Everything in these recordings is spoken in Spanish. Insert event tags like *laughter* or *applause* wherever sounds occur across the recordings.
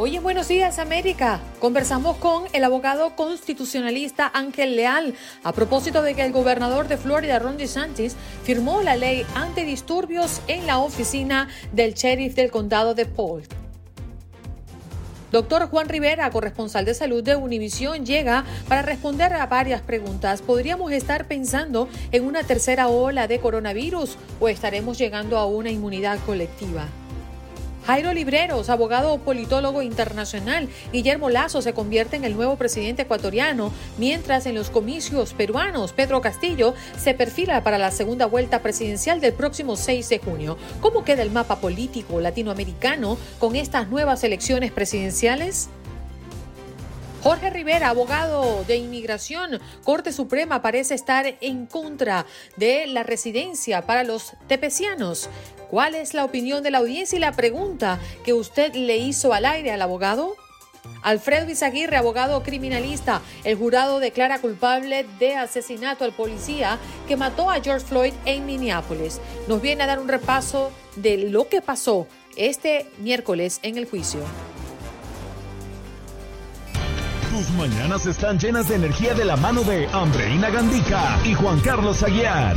Hoy en Buenos Días América conversamos con el abogado constitucionalista Ángel Leal a propósito de que el gobernador de Florida, Ron DeSantis, firmó la ley antidisturbios en la oficina del sheriff del condado de Polk. Doctor Juan Rivera, corresponsal de salud de Univisión, llega para responder a varias preguntas. ¿Podríamos estar pensando en una tercera ola de coronavirus o estaremos llegando a una inmunidad colectiva? Jairo Libreros, abogado politólogo internacional, Guillermo Lazo se convierte en el nuevo presidente ecuatoriano, mientras en los comicios peruanos Pedro Castillo se perfila para la segunda vuelta presidencial del próximo 6 de junio. ¿Cómo queda el mapa político latinoamericano con estas nuevas elecciones presidenciales? Jorge Rivera, abogado de inmigración, Corte Suprema parece estar en contra de la residencia para los tepecianos. ¿Cuál es la opinión de la audiencia y la pregunta que usted le hizo al aire al abogado? Alfredo Izaguirre, abogado criminalista, el jurado declara culpable de asesinato al policía que mató a George Floyd en Minneapolis. Nos viene a dar un repaso de lo que pasó este miércoles en el juicio. Tus mañanas están llenas de energía de la mano de Andreina Gandica y Juan Carlos Aguiar.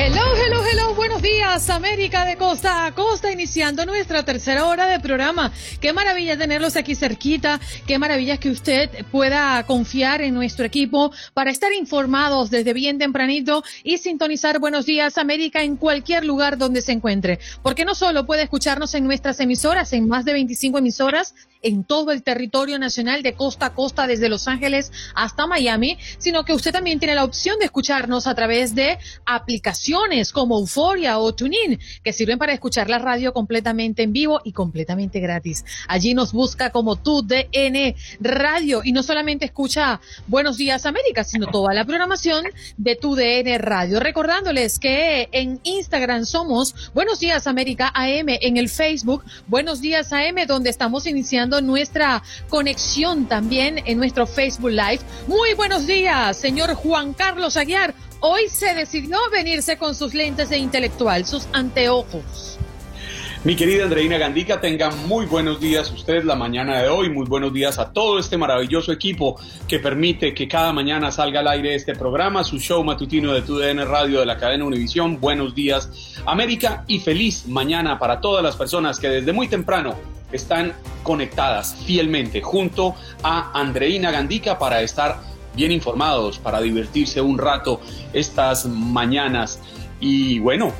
Hello, hello, hello, buenos días, América de costa a costa, iniciando nuestra tercera hora de programa. Qué maravilla tenerlos aquí cerquita, qué maravilla que usted pueda confiar en nuestro equipo para estar informados desde bien tempranito y sintonizar Buenos Días América en cualquier lugar donde se encuentre. Porque no solo puede escucharnos en nuestras emisoras, en más de 25 emisoras, en todo el territorio nacional de costa a costa desde Los Ángeles hasta Miami, sino que usted también tiene la opción de escucharnos a través de aplicaciones como Euforia o TuneIn, que sirven para escuchar la radio completamente en vivo y completamente gratis. Allí nos busca como tu DN Radio y no solamente escucha Buenos Días América, sino toda la programación de tu DN Radio. Recordándoles que en Instagram somos Buenos Días América AM, en el Facebook Buenos Días AM, donde estamos iniciando nuestra conexión también en nuestro Facebook Live. Muy buenos días, señor Juan Carlos Aguiar. Hoy se decidió venirse con sus lentes de intelectual, sus anteojos. Mi querida Andreina Gandica, tenga muy buenos días usted la mañana de hoy, muy buenos días a todo este maravilloso equipo que permite que cada mañana salga al aire este programa, su show matutino de TUDN Radio de la cadena Univisión. Buenos días América y feliz mañana para todas las personas que desde muy temprano están conectadas fielmente junto a Andreina Gandica para estar bien informados, para divertirse un rato estas mañanas. Y bueno,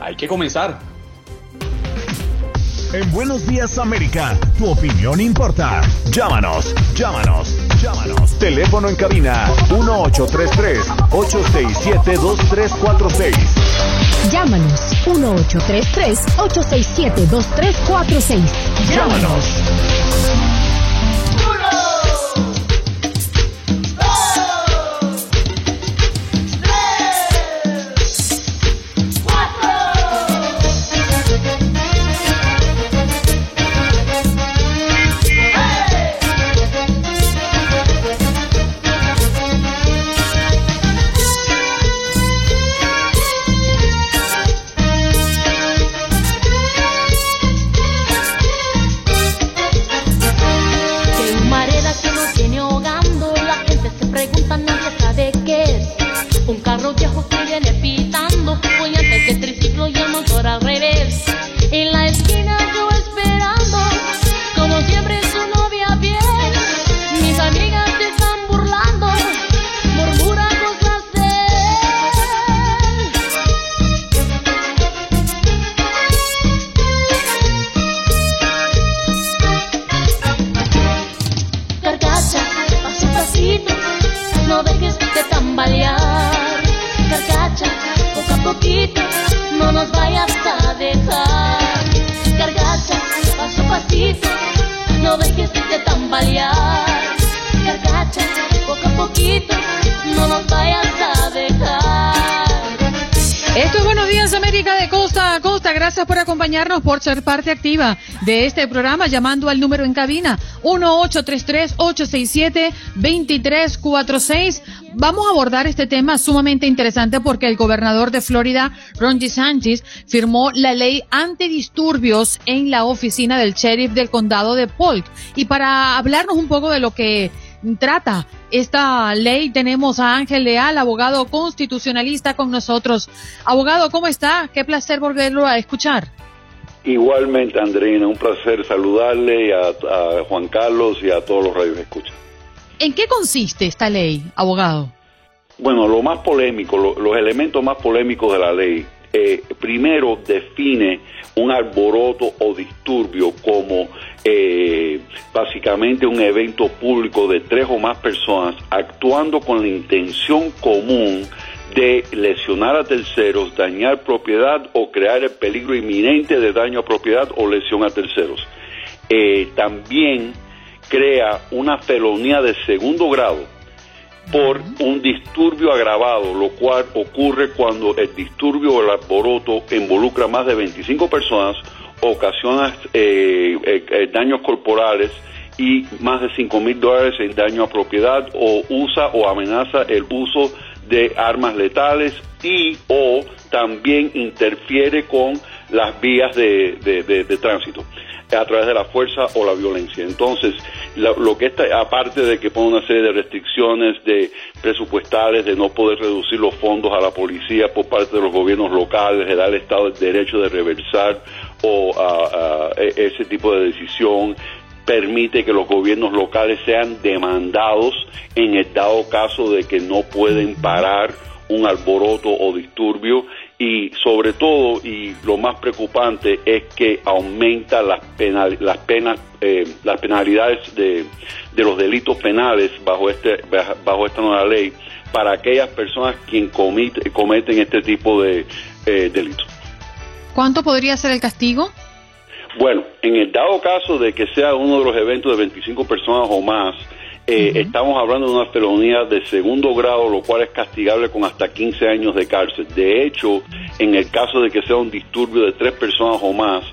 hay que comenzar. En Buenos Días América, tu opinión importa. Llámanos, llámanos, llámanos. Teléfono en cabina 1833-867-2346. Llámanos 1833-867-2346. Llámanos. Acompañarnos, por ser parte activa de este programa, llamando al número en cabina 1833-867-2346. Vamos a abordar este tema sumamente interesante porque el gobernador de Florida, Ron DeSantis, firmó la ley antidisturbios en la oficina del sheriff del condado de Polk. Y para hablarnos un poco de lo que trata esta ley. Tenemos a Ángel Leal, abogado constitucionalista con nosotros. Abogado, ¿cómo está? Qué placer volverlo a escuchar. Igualmente, Andreina, un placer saludarle a, a Juan Carlos y a todos los radios que escuchan. ¿En qué consiste esta ley, abogado? Bueno, lo más polémico, lo, los elementos más polémicos de la ley, eh, primero define un alboroto o disturbio como eh, básicamente un evento público de tres o más personas actuando con la intención común de lesionar a terceros, dañar propiedad o crear el peligro inminente de daño a propiedad o lesión a terceros. Eh, también crea una felonía de segundo grado por un disturbio agravado, lo cual ocurre cuando el disturbio o el alboroto involucra más de 25 personas, ocasiona eh, eh, eh, daños corporales y más de 5 mil dólares en daño a propiedad o usa o amenaza el uso de armas letales y o también interfiere con las vías de, de, tránsito a través de la fuerza o la violencia. Entonces, lo, lo, que está, aparte de que pone una serie de restricciones de presupuestales, de no poder reducir los fondos a la policía por parte de los gobiernos locales, de dar al Estado el derecho de reversar o a, a ese tipo de decisión, permite que los gobiernos locales sean demandados en el dado caso de que no pueden parar un alboroto o disturbio y sobre todo y lo más preocupante es que aumenta las penal, las penas eh, las penalidades de, de, los delitos penales bajo este bajo esta nueva ley para aquellas personas quien comite, cometen este tipo de eh, delitos. ¿Cuánto podría ser el castigo? Bueno, en el dado caso de que sea uno de los eventos de 25 personas o más, eh, uh -huh. Estamos hablando de una felonía de segundo grado, lo cual es castigable con hasta 15 años de cárcel. De hecho, en el caso de que sea un disturbio de tres personas o más,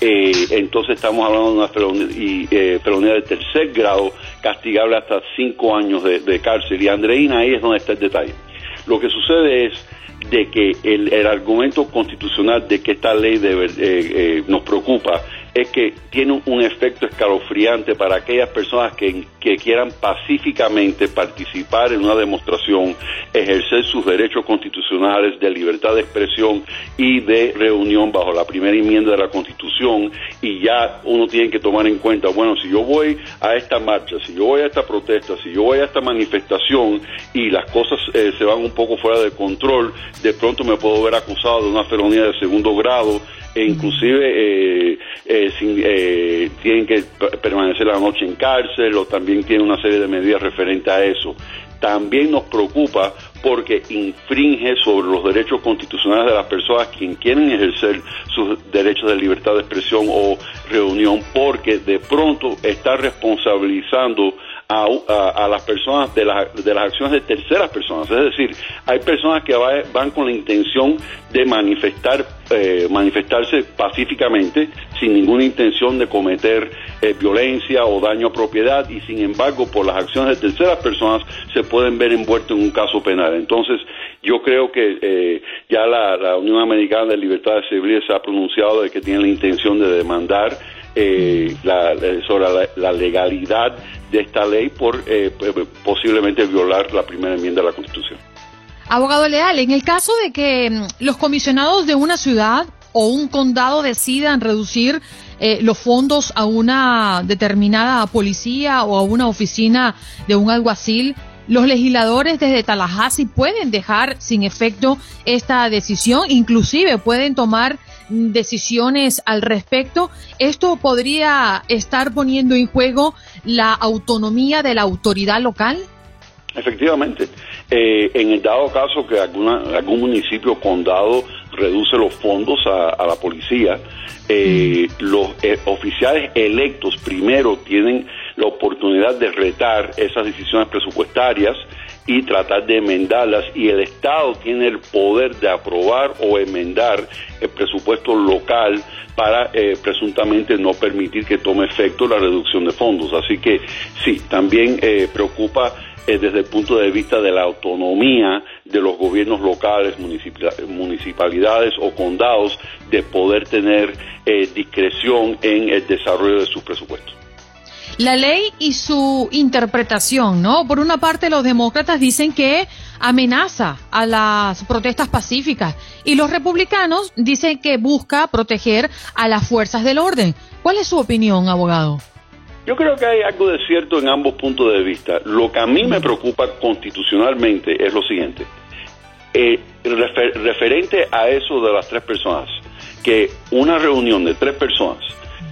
eh, entonces estamos hablando de una felonía, y, eh, felonía de tercer grado, castigable hasta cinco años de, de, cárcel. Y Andreina, ahí es donde está el detalle. Lo que sucede es de que el, el argumento constitucional de que esta ley debe, nos preocupa es que tiene un efecto escalofriante para aquellas personas que, quieran pacíficamente participar en una demostración, ejercer sus derechos constitucionales de libertad de expresión y de reunión bajo la primera enmienda de la Constitución y ya uno tiene que tomar en cuenta, bueno, si yo voy a esta marcha, si yo voy a esta protesta, si yo voy a esta manifestación y las cosas eh, se van un poco fuera de control, de pronto me puedo ver acusado de una felonía de segundo grado e inclusive eh, eh, eh, tienen que permanecer la noche en cárcel o también tienen una serie de medidas referentes a eso. También nos preocupa porque infringe sobre los derechos constitucionales de las personas quien quieren ejercer sus derechos de libertad de expresión o reunión, porque de pronto está responsabilizando a, a, las personas de, la, de las acciones de terceras personas. Es decir, hay personas que va, van con la intención de manifestar, eh, manifestarse pacíficamente, sin ninguna intención de cometer eh, violencia o daño a propiedad, y sin embargo, por las acciones de terceras personas, se pueden ver envueltos en un caso penal. Entonces, yo creo que eh, ya la, la, Unión Americana de Libertades Civiles se ha pronunciado de que tiene la intención de demandar eh, la, sobre la, legalidad de esta ley por eh, posiblemente violar la primera enmienda de la Constitución. Abogado Leal, en el caso de que mm, los comisionados de una ciudad o un condado decidan reducir eh, los fondos a una determinada policía o a una oficina de un alguacil, los legisladores desde Tallahassee pueden dejar sin efecto esta decisión, inclusive pueden tomar decisiones al respecto. Esto podría estar poniendo en juego la autonomía de la autoridad local. Efectivamente, eh, en el dado caso que alguna, algún municipio o condado reduce los fondos a, a la policía, eh, mm. los eh, oficiales electos primero tienen la oportunidad de retar esas decisiones presupuestarias y tratar de enmendarlas y el Estado tiene el poder de aprobar o enmendar el presupuesto local para eh, presuntamente no permitir que tome efecto la reducción de fondos. Así que sí, también eh, preocupa eh, desde el punto de vista de la autonomía de los gobiernos locales, municipalidades o condados de poder tener discreción en el desarrollo de sus presupuestos la ley y su interpretación, ¿no? Por una parte, los demócratas dicen que amenaza a las protestas pacíficas y los republicanos dicen que busca proteger a las fuerzas del orden. ¿Cuál es su opinión, abogado? Yo creo que hay algo de cierto en ambos puntos de vista. Lo que a mí me preocupa constitucionalmente es lo siguiente. Eh, referente a eso de las tres personas, que una reunión de tres personas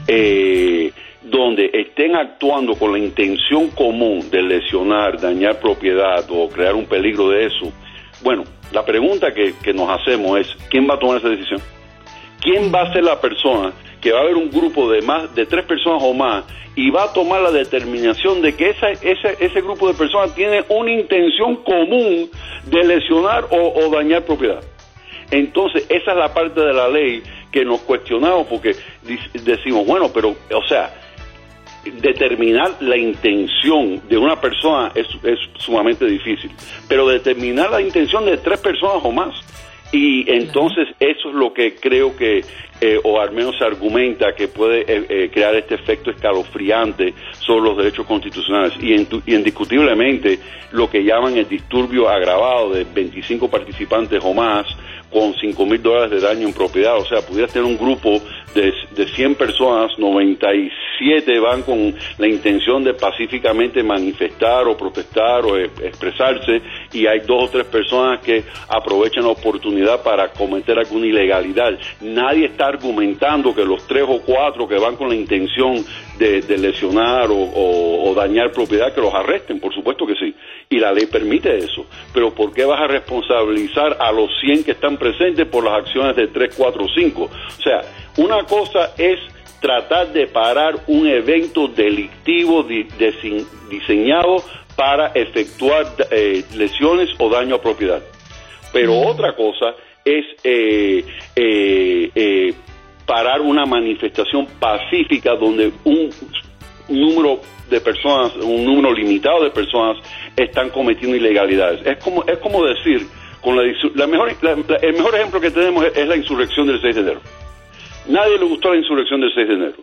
eh, donde estén actuando con la intención común de lesionar, dañar propiedad o crear un peligro de eso, bueno, la pregunta que, nos hacemos es, ¿quién va a tomar esa decisión? ¿Quién va a ser la persona que va a haber un grupo de más de tres personas o más y va a tomar la determinación de que esa, ese, ese grupo de personas tiene una intención común de lesionar o, o dañar propiedad? Entonces, esa es la parte de la ley que nos cuestionamos porque decimos, bueno, pero, o sea, determinar la intención de una persona es, es, sumamente difícil, pero determinar la intención de tres personas o más. Y entonces eso es lo que creo que, eh, o al menos se argumenta que puede eh, eh, crear este efecto escalofriante sobre los derechos constitucionales. Y, indiscutiblemente lo que llaman el disturbio agravado de 25 participantes o más, con 5 mil dólares de daño en propiedad. O sea, pudiera tener un grupo de, de 100 personas, 97 van con la intención de pacíficamente manifestar o protestar o e, expresarse y hay dos o tres personas que aprovechan la oportunidad para cometer alguna ilegalidad. Nadie está argumentando que los tres o cuatro que van con la intención de, lesionar o, dañar propiedad, que los arresten, por supuesto que sí. Y la ley permite eso. Pero ¿por qué vas a responsabilizar a los 100 que están presentes por las acciones de 3, 4, 5? O sea, una cosa es tratar de parar un evento delictivo diseñado para efectuar eh, lesiones o daño a propiedad. Pero otra cosa es eh, eh, parar una manifestación pacífica donde un número de personas, un número limitado de personas están cometiendo ilegalidades. Es como, es como decir, con la, mejor, el mejor ejemplo que tenemos es, la insurrección del 6 de enero. Nadie le gustó la insurrección del 6 de enero.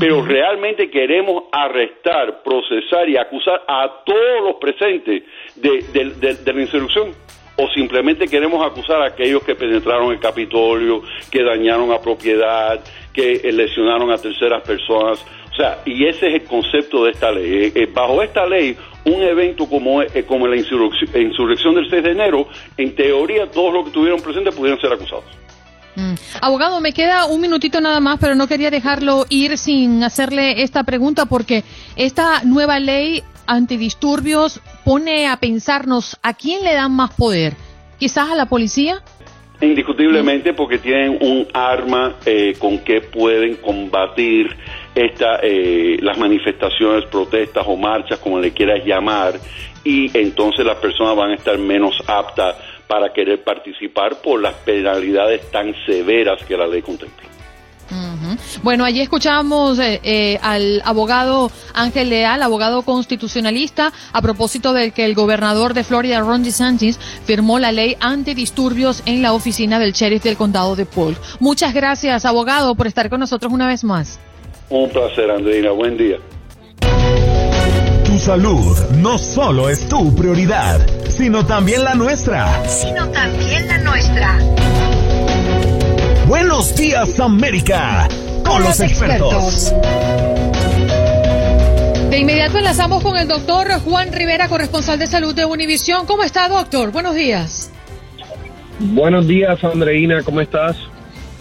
Pero realmente queremos arrestar, procesar y acusar a todos los presentes de la insurrección o simplemente queremos acusar a aquellos que penetraron el Capitolio, que dañaron a propiedad, que eh, lesionaron a terceras personas. O sea, y ese es el concepto de esta ley. Eh, eh, bajo esta ley, un evento como, como la insurrección, del 6 de enero, en teoría todos los que estuvieron presentes pudieron ser acusados. Mm. Abogado, me queda un minutito nada más, pero no quería dejarlo ir sin hacerle esta pregunta porque esta nueva ley antidisturbios pone a pensarnos a quién le dan más poder, quizás a la policía. Indiscutiblemente porque tienen un arma eh, con que pueden combatir esta, eh, las manifestaciones, protestas o marchas, como le quieras llamar, y entonces las personas van a estar menos aptas para querer participar por las penalidades tan severas que la ley contempla. Bueno, allí escuchamos eh, eh, al abogado Ángel Leal, abogado constitucionalista, a propósito de que el gobernador de Florida, Ron DeSantis, firmó la ley antidisturbios en la oficina del sheriff del condado de Polk. Muchas gracias, abogado, por estar con nosotros una vez más. Un placer, Andreina. Buen día. Tu salud no solo es tu prioridad, sino también la nuestra. Sino también la nuestra. Buenos días América con los expertos. De inmediato enlazamos con el doctor Juan Rivera, corresponsal de salud de Univisión. ¿Cómo está, doctor? Buenos días. Buenos días, Andreina. ¿Cómo estás?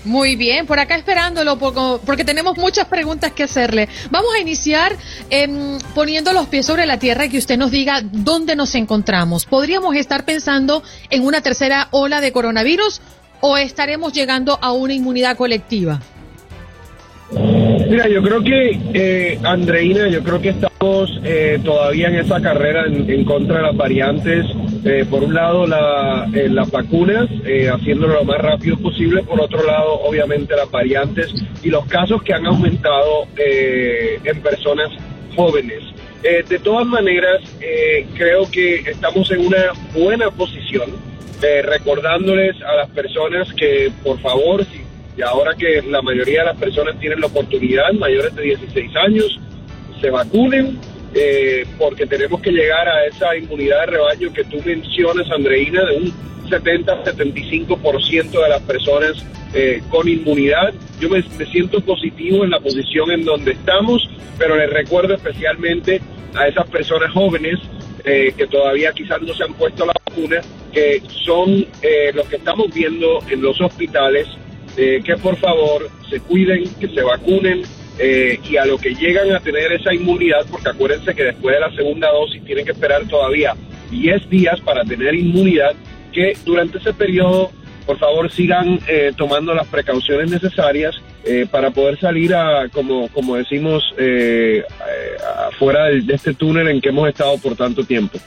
Muy bien, por acá esperándolo porque tenemos muchas preguntas que hacerle. Vamos a iniciar em, poniendo los pies sobre la tierra y que usted nos diga dónde nos encontramos. ¿Podríamos estar pensando en una tercera ola de coronavirus o estaremos llegando a una inmunidad colectiva? Mira, yo creo que, eh, Andreina, yo creo que estamos eh, todavía en esa carrera en, contra de las variantes. Eh, por un lado, la, eh, las vacunas, eh, haciéndolo lo más rápido posible. Por otro lado, obviamente, las variantes y los casos que han aumentado en personas jóvenes. De todas maneras, creo que estamos en una buena posición, eh, recordándoles a las personas que, por favor, si y ahora que la mayoría de las personas tienen la oportunidad, mayores de 16 años, se vacunen, eh, porque tenemos que llegar a esa inmunidad de rebaño que tú mencionas, Andreina, de un 70-75% de las personas eh, con inmunidad. Yo me, siento positivo en la posición en donde estamos, pero les recuerdo especialmente a esas personas jóvenes que todavía quizás no se han puesto la vacuna, que son eh, los que estamos viendo en los hospitales, eh, que por favor se cuiden, que se vacunen eh, y a lo que llegan a tener esa inmunidad, porque acuérdense que después de la segunda dosis tienen que esperar todavía 10 días para tener inmunidad, que durante ese periodo por favor sigan eh, tomando las precauciones necesarias eh, para poder salir a, como, como decimos, eh, eh, afuera de este túnel en que hemos estado por tanto tiempo.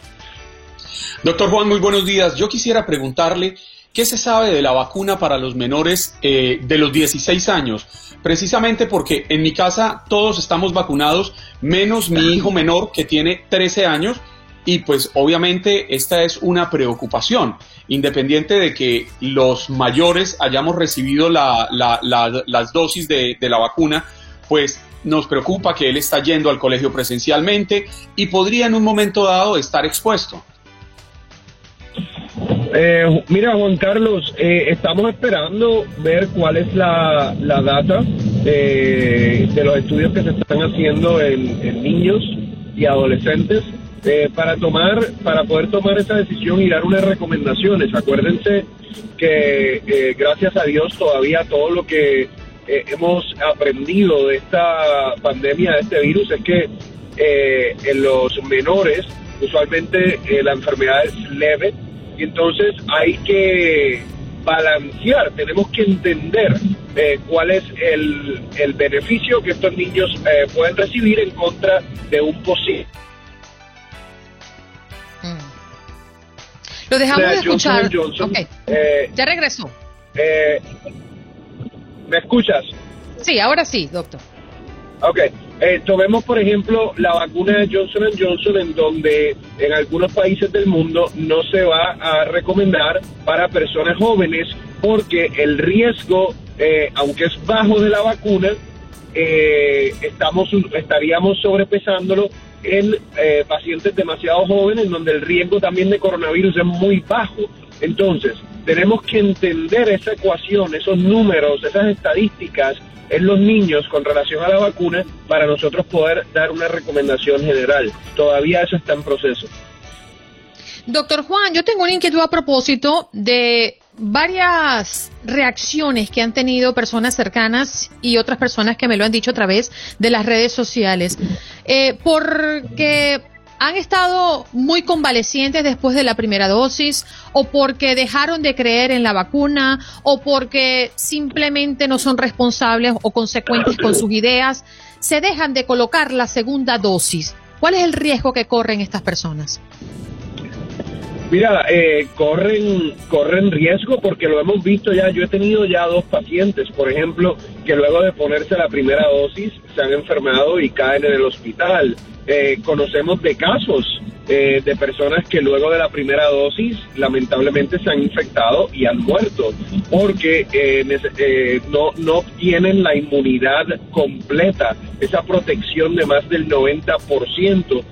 Doctor Juan, muy buenos días. Yo quisiera preguntarle qué se sabe de la vacuna para los menores eh, de los 16 años. Precisamente porque en mi casa todos estamos vacunados, menos mi hijo menor que tiene 13 años. Y pues obviamente esta es una preocupación, independiente de que los mayores hayamos recibido la- la- la- las dosis de la vacuna, pues nos preocupa que él está yendo al colegio presencialmente y podría en un momento dado estar expuesto. Eh, mira, Juan Carlos, eh, estamos esperando ver cuál es la, la data eh, de los estudios que se están haciendo en, en niños y adolescentes eh, para tomar, para poder tomar esa decisión y dar unas recomendaciones. Acuérdense que eh, gracias a Dios todavía todo lo que eh, hemos aprendido de esta pandemia, de este virus, es que en los menores usualmente la enfermedad es leve entonces hay que balancear, tenemos que entender eh, cuál es el, el beneficio que estos niños eh, pueden recibir en contra de un posible. Lo dejamos O sea, de escuchar. Johnson Johnson, Ok, eh, ya regresó. eh, ¿Me escuchas? Sí, ahora sí, doctor. Ok, eh, tomemos por ejemplo la vacuna de Johnson Johnson en donde en algunos países del mundo no se va a recomendar para personas jóvenes porque el riesgo, eh, aunque es bajo de la vacuna, eh, estamos estaríamos sobrepesándolo en eh, pacientes demasiado jóvenes donde el riesgo también de coronavirus es muy bajo. Entonces, tenemos que entender esa ecuación, esos números, esas estadísticas en los niños con relación a la vacuna para nosotros poder dar una recomendación general. Todavía eso está en proceso. Doctor Juan, yo tengo una inquietud a propósito de varias reacciones que han tenido personas cercanas y otras personas que me lo han dicho a través de las redes sociales. Eh, porque han estado muy convalecientes después de la primera dosis o porque dejaron de creer en la vacuna o porque simplemente no son responsables o consecuentes con sus ideas, se dejan de colocar la segunda dosis. ¿Cuál es el riesgo que corren estas personas? Mira, eh, corren, corren riesgo porque lo hemos visto ya. Yo he tenido ya dos pacientes, por ejemplo, que luego de ponerse la primera dosis se han enfermado y caen en el hospital. Eh, conocemos de casos eh, de personas que luego de la primera dosis lamentablemente se han infectado y han muerto porque eh, eh, no, no tienen la inmunidad completa, esa protección de más del 90%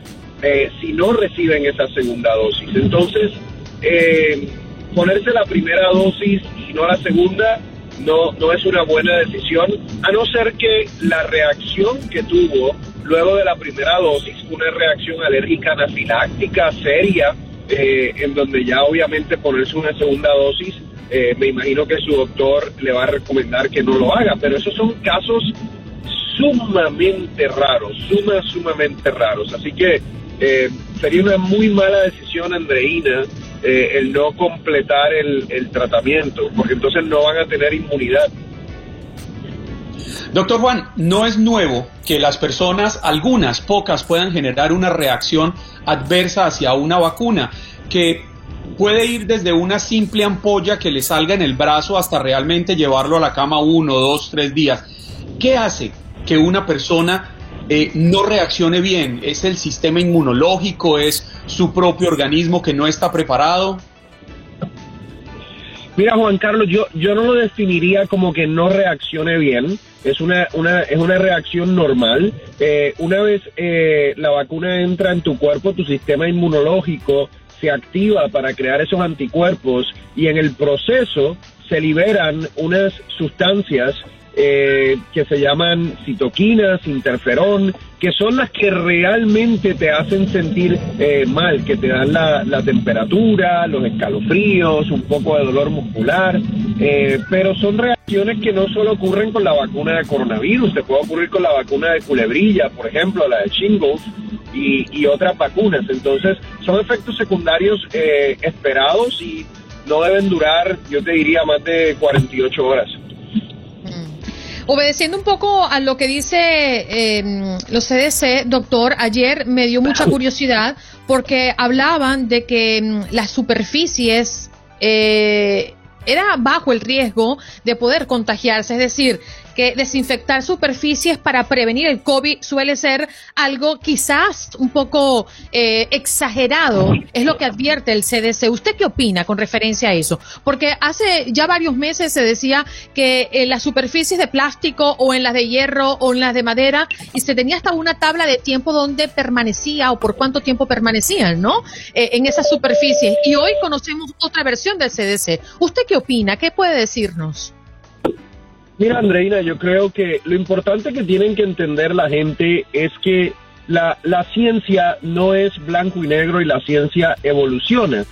eh, si no reciben esa segunda dosis. Entonces, eh, ponerse la primera dosis y no la segunda no, no es una buena decisión, a no ser que la reacción que tuvo luego de la primera dosis una reacción alérgica anafiláctica seria, eh, en donde ya obviamente ponerse una segunda dosis, eh, me imagino que su doctor le va a recomendar que no lo haga, pero esos son casos sumamente raros, suma, sumamente raros. Así que eh, sería una muy mala decisión, Andreina, eh, el no completar el, el tratamiento, porque entonces no van a tener inmunidad. Doctor Juan, no es nuevo que las personas, algunas, pocas, puedan generar una reacción adversa hacia una vacuna, que puede ir desde una simple ampolla que le salga en el brazo hasta realmente llevarlo a la cama uno, dos, tres días. ¿Qué hace que una persona eh, no reaccione bien? ¿Es el sistema inmunológico? ¿Es su propio organismo que no está preparado? Mira, Juan Carlos, yo, yo no lo definiría como que no reaccione bien. Es una, una, es una reacción normal. Eh, una vez eh, la vacuna entra en tu cuerpo, tu sistema inmunológico se activa para crear esos anticuerpos y en el proceso se liberan unas sustancias eh, que se llaman citoquinas, interferón, que son las que realmente te hacen sentir eh, mal, que te dan la, la, temperatura, los escalofríos, un poco de dolor muscular, eh, pero son reacciones que no solo ocurren con la vacuna de coronavirus, se puede ocurrir con la vacuna de culebrilla, por ejemplo, la de shingles y, y otras vacunas. Entonces, son efectos secundarios eh, esperados y no deben durar, yo te diría, más de 48 horas. Obedeciendo un poco a lo que dice eh, los CDC, doctor, ayer me dio mucha *laughs* curiosidad porque hablaban de que mm, las superficies eh, era bajo el riesgo de poder contagiarse, es decir, que desinfectar superficies para prevenir el COVID suele ser algo quizás un poco eh, exagerado, es lo que advierte el CDC. ¿Usted qué opina con referencia a eso? Porque hace ya varios meses se decía que en las superficies de plástico o en las de hierro o en las de madera y se tenía hasta una tabla de tiempo donde permanecía o por cuánto tiempo permanecían, ¿no? Eh, en esas superficies. Y hoy conocemos otra versión del CDC. ¿Usted qué opina? ¿Qué puede decirnos? Mira, Andreina, yo creo que lo importante que tienen que entender la gente es que la, la ciencia no es blanco y negro y la ciencia evoluciona.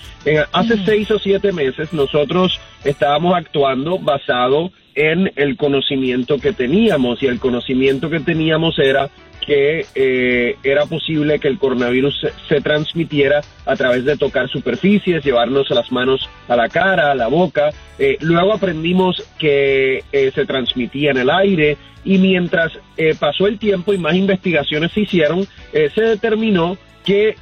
hace seis o siete meses nosotros estábamos actuando basado en el conocimiento que teníamos y el conocimiento que teníamos era que eh, era posible que el coronavirus se, transmitiera a través de tocar superficies, llevarnos las manos a la cara, a la boca. Eh, luego aprendimos que eh, se transmitía en el aire y mientras pasó el tiempo y más investigaciones se hicieron, se determinó que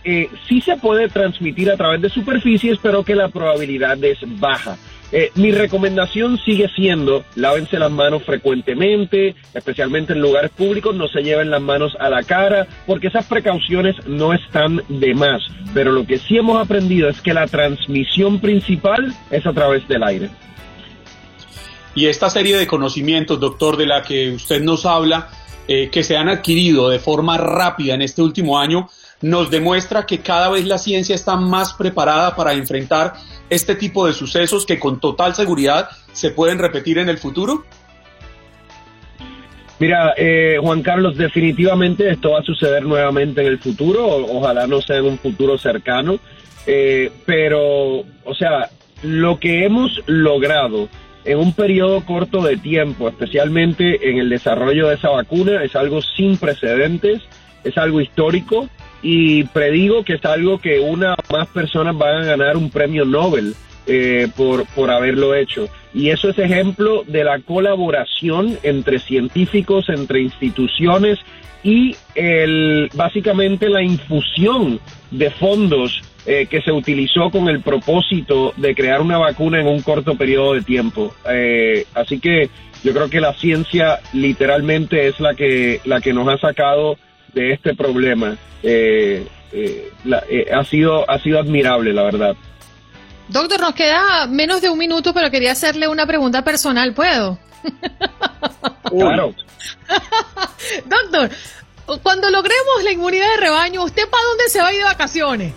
sí se puede transmitir a través de superficies, pero que la probabilidad es baja. Eh, mi recomendación sigue siendo, lávense las manos frecuentemente, especialmente en lugares públicos, no se lleven las manos a la cara, porque esas precauciones no están de más. Pero lo que sí hemos aprendido es que la transmisión principal es a través del aire. Y esta serie de conocimientos, doctor, de la que usted nos habla, eh, que se han adquirido de forma rápida en este último año, nos demuestra que cada vez la ciencia está más preparada para enfrentar este tipo de sucesos que con total seguridad se pueden repetir en el futuro? Mira, eh, Juan Carlos, definitivamente esto va a suceder nuevamente en el futuro, ojalá no sea en un futuro cercano, eh, pero, o sea, lo que hemos logrado en un periodo corto de tiempo, especialmente en el desarrollo de esa vacuna, es algo sin precedentes, es algo histórico y predigo que es algo que una o más personas van a ganar un premio Nobel eh, por, por haberlo hecho. Y eso es ejemplo de la colaboración entre científicos, entre instituciones y el, básicamente la infusión de fondos eh, que se utilizó con el propósito de crear una vacuna en un corto periodo de tiempo. Eh, así que yo creo que la ciencia literalmente es la que, la que nos ha sacado de este problema eh, eh, eh, ha, sido, ha sido admirable, la verdad. Doctor, nos queda menos de un minuto, pero quería hacerle una pregunta personal, ¿puedo? *laughs* Claro. *laughs* Doctor, cuando logremos la inmunidad de rebaño, ¿usted para dónde se va a ir de vacaciones?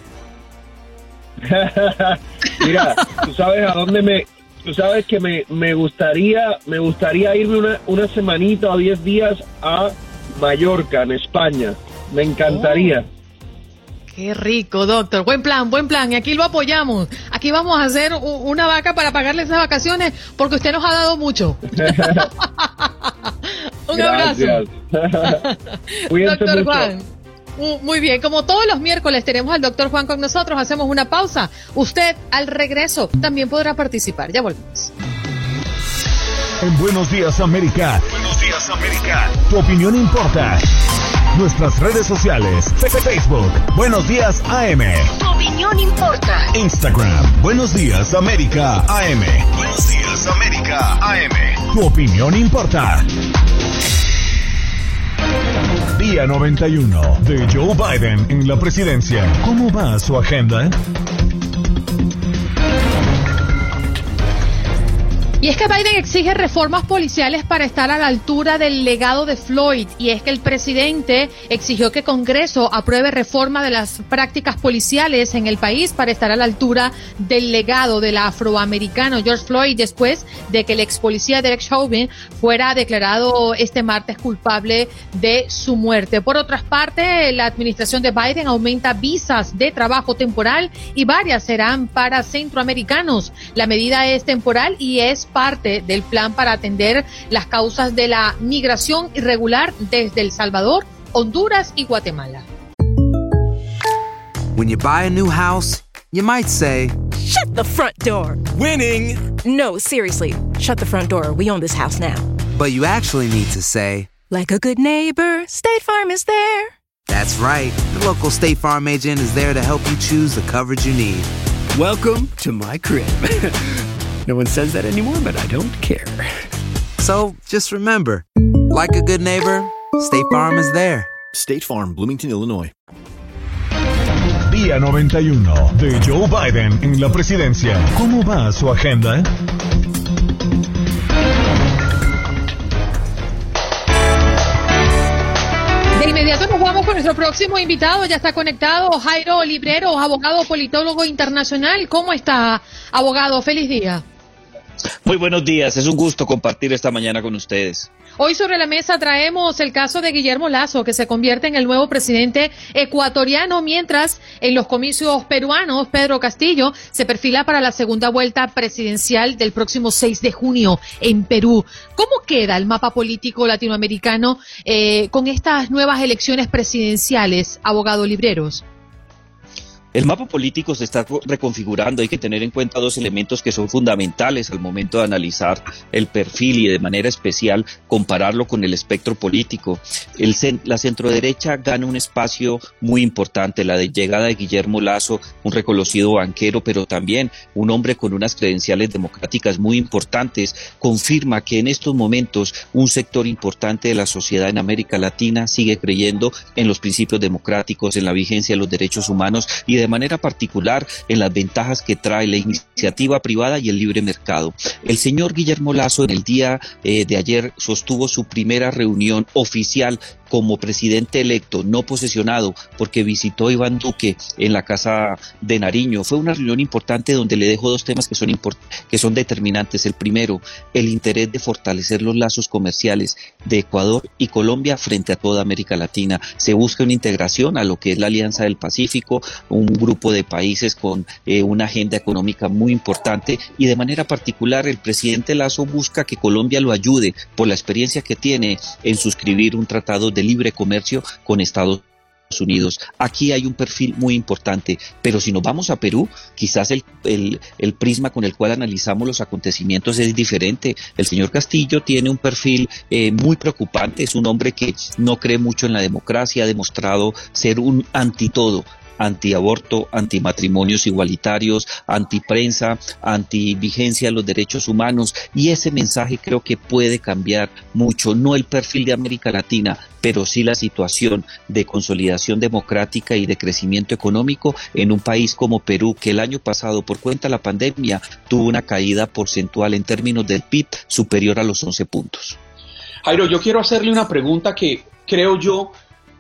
*laughs* Mira, tú sabes a dónde me, tú sabes que me, me gustaría, me gustaría irme una, una semanita o diez días a Mallorca, en España. Me encantaría. Oh, qué rico, doctor. Buen plan, buen plan. Y aquí lo apoyamos. Aquí vamos a hacer una vaca para pagarle esas vacaciones porque usted nos ha dado mucho. *laughs* *laughs* Un abrazo. *laughs* doctor Juan. Muy bien, como todos los miércoles tenemos al doctor Juan con nosotros, hacemos una pausa. Usted al regreso también podrá participar. Ya volvemos. En Buenos Días América. Buenos días América. Tu opinión importa. Nuestras redes sociales. Facebook. Buenos Días AM. Tu opinión importa. Instagram. Buenos Días América AM. Buenos Días América AM. Tu opinión importa. Día 91 de Joe Biden en la presidencia. ¿Cómo va su agenda? Y es que Biden exige reformas policiales para estar a la altura del legado de Floyd. Y es que el presidente exigió que Congreso apruebe reforma de las prácticas policiales en el país para estar a la altura del legado del afroamericano George Floyd después de que el ex policía Derek Chauvin fuera declarado este martes culpable de su muerte. Por otra parte, la administración de Biden aumenta visas de trabajo temporal y varias serán para centroamericanos. La medida es temporal y es parte del plan para atender las causas de la migración irregular desde El Salvador, Honduras y Guatemala. When you buy a new house, you might say, Shut the front door. Winning. No, seriously. Shut the front door. We own this house now. but you actually need to say, Like a good neighbor, State Farm is there. That's right. The local State Farm agent is there to help you choose the coverage you need. Welcome to my crib. *laughs* no one says that anymore, but I don't care. So just remember, like a good neighbor, State Farm is there. State Farm, Bloomington, Illinois. Día 91 de Joe Biden en la presidencia. ¿Cómo va su agenda? De inmediato nos vamos con nuestro próximo invitado. Ya está conectado Jairo Librero, abogado politólogo internacional. ¿Cómo está, abogado? Feliz día. Muy buenos días, es un gusto compartir esta mañana con ustedes. Hoy sobre la mesa traemos el caso de Guillermo Lazo, que se convierte en el nuevo presidente ecuatoriano, mientras en los comicios peruanos, Pedro Castillo se perfila para la segunda vuelta presidencial del próximo 6 de junio en Perú. ¿Cómo queda el mapa político latinoamericano eh, con estas nuevas elecciones presidenciales, abogado Libreros? El mapa político se está reconfigurando. Hay que tener en cuenta dos elementos que son fundamentales al momento de analizar el perfil y de manera especial compararlo con el espectro político. El, la centroderecha gana un espacio muy importante. La llegada de Guillermo Lazo, un reconocido banquero, pero también un hombre con unas credenciales democráticas muy importantes, confirma que en estos momentos un sector importante de la sociedad en América Latina sigue creyendo en los principios democráticos, en la vigencia de los derechos humanos y de manera particular en las ventajas que trae la iniciativa privada y el libre mercado. El señor Guillermo Lazo en el día eh, de ayer sostuvo su primera reunión oficial como presidente electo, no posesionado, porque visitó Iván Duque en la casa de Nariño. Fue una reunión importante donde le dejó dos temas que son, que son determinantes. El primero, el interés de fortalecer los lazos comerciales de Ecuador y Colombia frente a toda América Latina. Se busca una integración a lo que es la Alianza del Pacífico, un grupo de países con eh, una agenda económica muy importante y de manera particular el presidente Lazo busca que Colombia lo ayude por la experiencia que tiene en suscribir un tratado de libre comercio con Estados Unidos. Aquí hay un perfil muy importante, pero si nos vamos a Perú, quizás el, el, el, prisma con el cual analizamos los acontecimientos es diferente. El señor Castillo tiene un perfil eh, muy preocupante, es un hombre que no cree mucho en la democracia, ha demostrado ser un antitodo antiaborto, antimatrimonios igualitarios, antiprensa, antivigencia de los derechos humanos y ese mensaje creo que puede cambiar mucho, no el perfil de América Latina, pero sí la situación de consolidación democrática y de crecimiento económico en un país como Perú, que el año pasado, por cuenta de la pandemia, tuvo una caída porcentual en términos del PIB superior a los 11 puntos. Jairo, yo quiero hacerle una pregunta que creo yo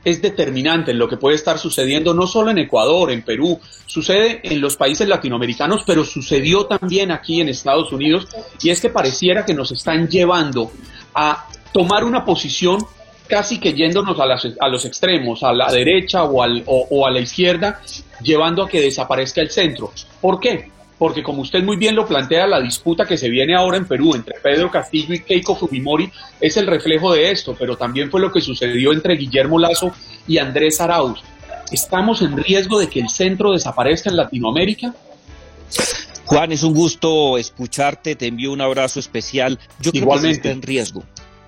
es determinante en lo que puede estar sucediendo no solo en Ecuador, en Perú, sucede en los países latinoamericanos, pero sucedió también aquí en Estados Unidos, y es que pareciera que nos están llevando a tomar una posición casi que yéndonos a, las, a los extremos, a la derecha o, al, o, o a la izquierda, llevando a que desaparezca el centro. ¿Por qué? Porque como usted muy bien lo plantea, la disputa que se viene ahora en Perú entre Pedro Castillo y Keiko Fujimori es el reflejo de esto, pero también fue lo que sucedió entre Guillermo Lazo y Andrés Arauz. ¿Estamos en riesgo de que el centro desaparezca en Latinoamérica? Juan, es un gusto escucharte, te envío un abrazo especial. Yo creo Igualmente. que sí está en riesgo.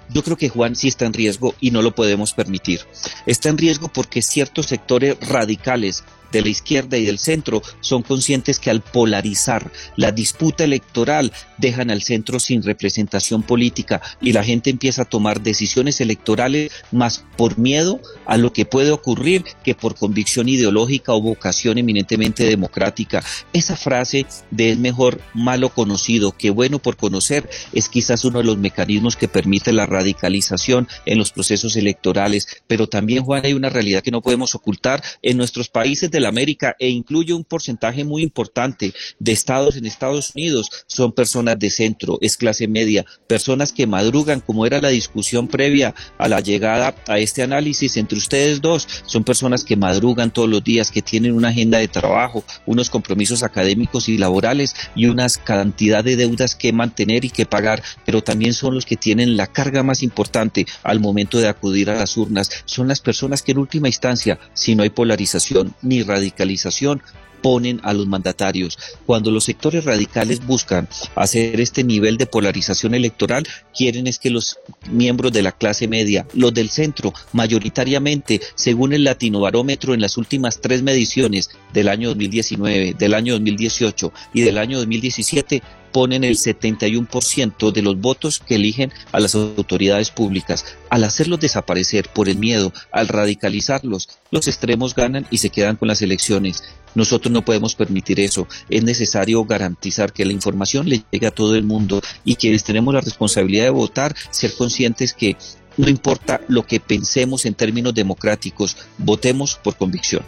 Yo creo que Juan sí está en riesgo y no lo podemos permitir. Está en riesgo porque ciertos sectores radicales de la izquierda y del centro son conscientes que al polarizar la disputa electoral dejan al centro sin representación política y la gente empieza a tomar decisiones electorales más por miedo a lo que puede ocurrir que por convicción ideológica o vocación eminentemente democrática. Esa frase de es mejor malo conocido que bueno por conocer es quizás uno de los mecanismos que permite la radicalización en los procesos electorales, pero también Juan hay una realidad que no podemos ocultar en nuestros países de América e incluye un porcentaje muy importante de estados en Estados Unidos son personas de centro, es clase media, personas que madrugan, como era la discusión previa a la llegada a este análisis entre ustedes dos, son personas que madrugan todos los días, que tienen una agenda de trabajo, unos compromisos académicos y laborales y una cantidad de deudas que mantener y que pagar, pero también son los que tienen la carga más importante al momento de acudir a las urnas, son las personas que en última instancia, si no hay polarización ni radicalización ponen a los mandatarios. Cuando los sectores radicales buscan hacer este nivel de polarización electoral, quieren es que los miembros de la clase media, los del centro, mayoritariamente, según el Latino Barómetro en las últimas tres mediciones del año 2019, del año 2018 y del año 2017, ponen el 71% de los votos que eligen a las autoridades públicas. Al hacerlos desaparecer por el miedo, al radicalizarlos, los extremos ganan y se quedan con las elecciones. Nosotros no podemos permitir eso. Es necesario garantizar que la información le llegue a todo el mundo y quienes tenemos la responsabilidad de votar, ser conscientes que no importa lo que pensemos en términos democráticos, votemos por convicción.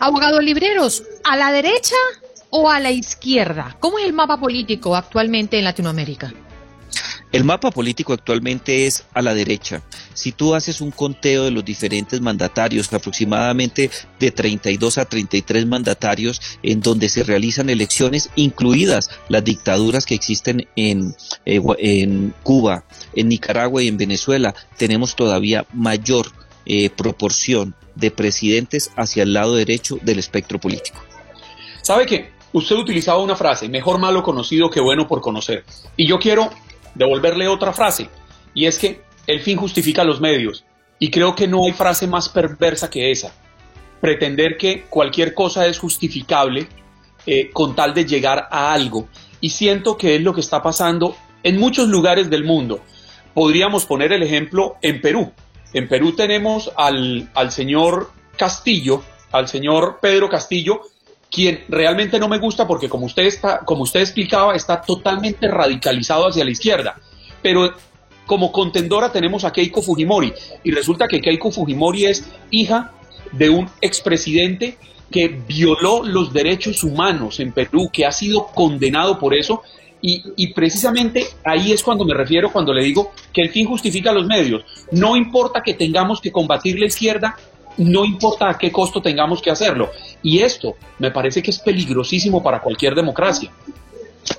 Abogados libreros, a la derecha o a la izquierda? ¿Cómo es el mapa político actualmente en Latinoamérica? El mapa político actualmente es a la derecha. Si tú haces un conteo de los diferentes mandatarios, aproximadamente de 32 a 33 mandatarios en donde se realizan elecciones, incluidas las dictaduras que existen en, eh, en Cuba, en Nicaragua y en Venezuela, tenemos todavía mayor eh, proporción de presidentes hacia el lado derecho del espectro político. ¿Sabe qué? Usted utilizaba una frase, mejor malo conocido que bueno por conocer. Y yo quiero devolverle otra frase, y es que el fin justifica los medios. Y creo que no hay frase más perversa que esa. Pretender que cualquier cosa es justificable eh, con tal de llegar a algo. Y siento que es lo que está pasando en muchos lugares del mundo. Podríamos poner el ejemplo en Perú. En Perú tenemos al, al señor Castillo, al señor Pedro Castillo, quien realmente no me gusta porque como usted está, como usted explicaba, está totalmente radicalizado hacia la izquierda. Pero como contendora tenemos a Keiko Fujimori y resulta que Keiko Fujimori es hija de un expresidente que violó los derechos humanos en Perú, que ha sido condenado por eso. Y, y, precisamente ahí es cuando me refiero, cuando le digo que el fin justifica los medios. No importa que tengamos que combatir la izquierda, no importa a qué costo tengamos que hacerlo. Y esto me parece que es peligrosísimo para cualquier democracia.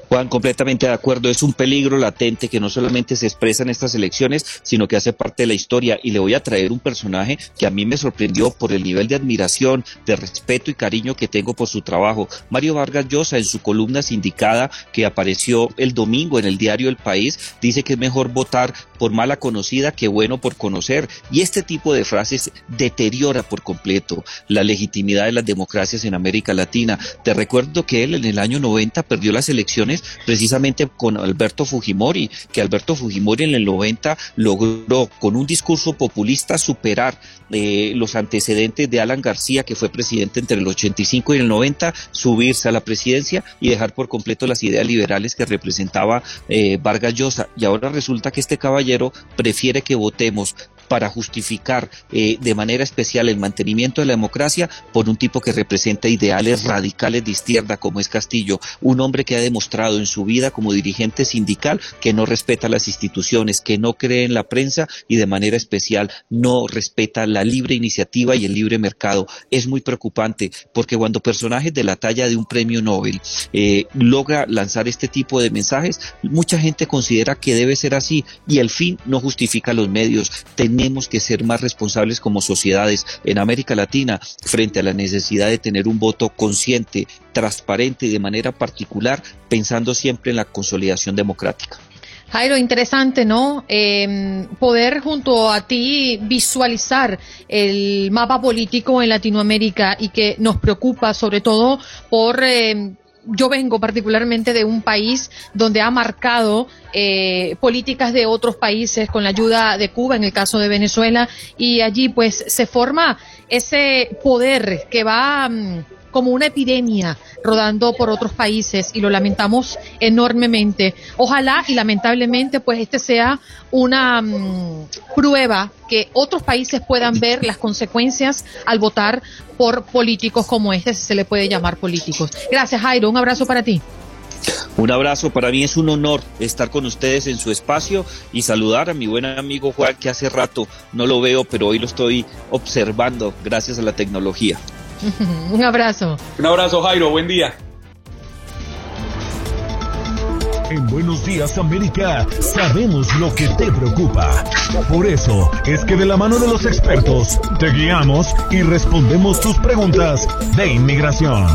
Juan, completamente de acuerdo. Es un peligro latente que no solamente se expresa en estas elecciones, sino que hace parte de la historia. Y le voy a traer un personaje que a mí me sorprendió por el nivel de admiración, de respeto y cariño que tengo por su trabajo. Mario Vargas Llosa, en su columna sindicada que apareció el domingo en el diario El País, dice que es mejor votar por mala conocida que bueno por conocer. Y este tipo de frases deteriora por completo la legitimidad de las democracias en América Latina. Te recuerdo que él en el año 90 perdió las elecciones precisamente con Alberto Fujimori, que Alberto Fujimori en el 90 logró con un discurso populista superar eh, los antecedentes de Alan García, que fue presidente entre el 85 y el 90, subirse a la presidencia y dejar por completo las ideas liberales que representaba eh, Vargas Llosa. Y ahora resulta que este caballero prefiere que votemos para justificar eh, de manera especial el mantenimiento de la democracia por un tipo que representa ideales radicales de izquierda como es Castillo, un hombre que ha demostrado en su vida como dirigente sindical que no respeta las instituciones, que no cree en la prensa y de manera especial no respeta la libre iniciativa y el libre mercado. Es muy preocupante porque cuando personajes de la talla de un premio Nobel eh, logra lanzar este tipo de mensajes, mucha gente considera que debe ser así y el fin no justifica los medios tenemos que ser más responsables como sociedades en América Latina frente a la necesidad de tener un voto consciente, transparente y de manera particular, pensando siempre en la consolidación democrática. Jairo, interesante, ¿no? Eh, poder junto a ti visualizar el mapa político en Latinoamérica y que nos preocupa sobre todo por... Eh, yo vengo particularmente de un país donde ha marcado eh, políticas de otros países con la ayuda de Cuba, en el caso de Venezuela, y allí pues se forma ese poder que va... Mm, como una epidemia rodando por otros países y lo lamentamos enormemente. Ojalá y lamentablemente pues este sea una mm, prueba que otros países puedan ver las consecuencias al votar por políticos como este, si se le puede llamar políticos. Gracias Jairo, un abrazo para ti. Un abrazo, para mí es un honor estar con ustedes en su espacio y saludar a mi buen amigo Juan que hace rato no lo veo, pero hoy lo estoy observando gracias a la tecnología. *laughs* Un abrazo. Un abrazo, Jairo. Buen día. En Buenos Días América sabemos lo que te preocupa. Por eso es que de la mano de los expertos te guiamos y respondemos tus preguntas de inmigración.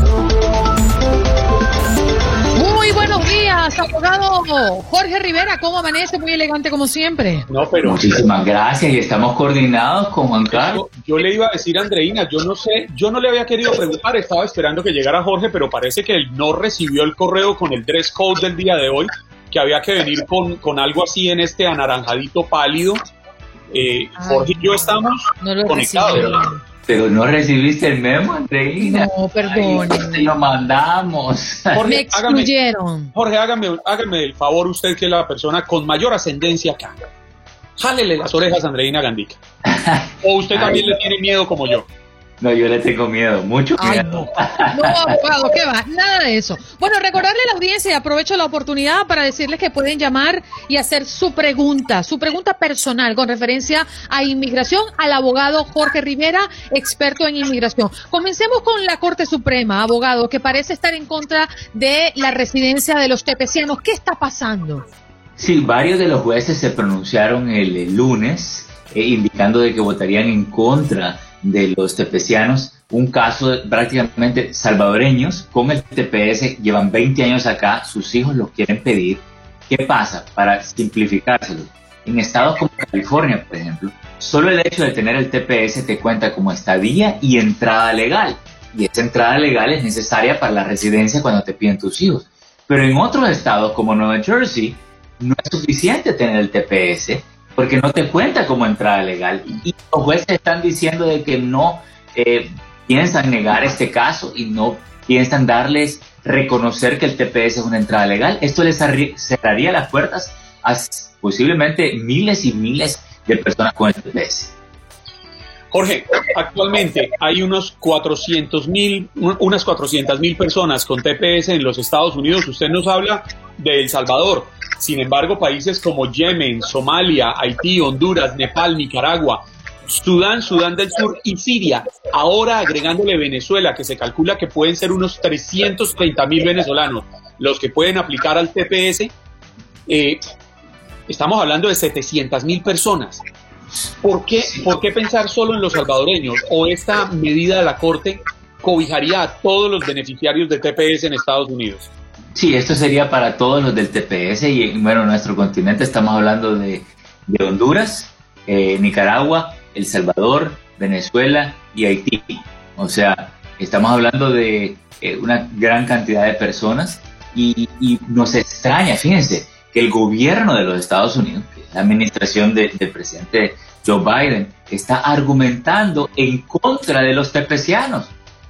Días, abogado Jorge Rivera. ¿Cómo amanece? Muy elegante como siempre. No, pero. Muchísimas gracias y estamos coordinados con Juan Carlos. Yo, le iba a decir a Andreina, yo no sé, yo no le había querido preguntar, estaba esperando que llegara Jorge, pero parece que él no recibió el correo con el dress code del día de hoy, que había que venir con, con algo así en este anaranjadito pálido. Eh, Jorge y yo estamos conectados. Pero no recibiste el memo, Andreina. No, perdón. Te lo mandamos. Jorge, Me excluyeron. Jorge, hágame, hágame el favor usted que es la persona con mayor ascendencia acá. Jálele las orejas a Andreina Gandica. O usted también le tiene miedo como yo. No, yo le tengo miedo, mucho miedo. *laughs* no. abogado, ¿qué va? Nada de eso. Bueno, recordarle a la audiencia y aprovecho la oportunidad para decirles que pueden llamar y hacer su pregunta, su pregunta personal con referencia a inmigración al abogado Jorge Rivera, experto en inmigración. Comencemos con la Corte Suprema, abogado, que parece estar en contra de la residencia de los tepecianos. ¿Qué está pasando? Sí, varios de los jueces se pronunciaron el, lunes eh, indicando de que votarían en contra de los tepecianos, un caso de prácticamente salvadoreños con el TPS, llevan 20 años acá, sus hijos los quieren pedir. ¿Qué pasa? Para simplificárselo, en estados como California, por ejemplo, solo el hecho de tener el TPS te cuenta como estadía y entrada legal. Y esa entrada legal es necesaria para la residencia cuando te piden tus hijos. Pero en otros estados como Nueva Jersey, no es suficiente tener el TPS porque no te cuenta como entrada legal. Y los jueces están diciendo de que no eh, piensan negar este caso y no piensan darles reconocer que el TPS es una entrada legal. Esto les cerraría las puertas a posiblemente miles y miles de personas con el TPS. Jorge, actualmente hay unos 400 mil, unas 400 mil personas con TPS en los Estados Unidos. Usted nos habla de El Salvador. Sin embargo, países como Yemen, Somalia, Haití, Honduras, Nepal, Nicaragua, Sudán, Sudán del Sur y Siria, ahora agregándole Venezuela, que se calcula que pueden ser unos 330 mil venezolanos los que pueden aplicar al TPS, eh, estamos hablando de 700 mil personas. ¿Por qué, ¿Por qué pensar solo en los salvadoreños? ¿O esta medida de la Corte cobijaría a todos los beneficiarios de TPS en Estados Unidos? Sí, esto sería para todos los del TPS y bueno, en nuestro continente estamos hablando de, Honduras, eh, Nicaragua, El Salvador, Venezuela y Haití. O sea, estamos hablando de eh, una gran cantidad de personas y, nos extraña, fíjense, que el gobierno de los Estados Unidos, la administración del presidente Joe Biden, está argumentando en contra de los tepecianos,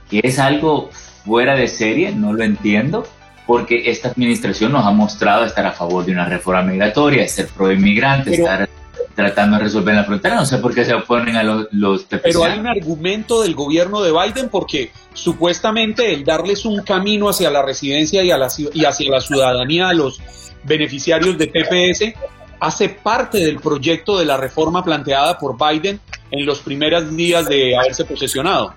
que es algo fuera de serie, no lo entiendo porque esta administración nos ha mostrado estar a favor de una reforma migratoria, de ser pro inmigrante, estar tratando de resolver la frontera. No sé por qué se oponen a los, los Pero hay un argumento del gobierno de Biden porque supuestamente el darles un camino hacia la residencia y, a la, y hacia la ciudadanía a los beneficiarios de TPS hace parte del proyecto de la reforma planteada por Biden en los primeros días de haberse posesionado.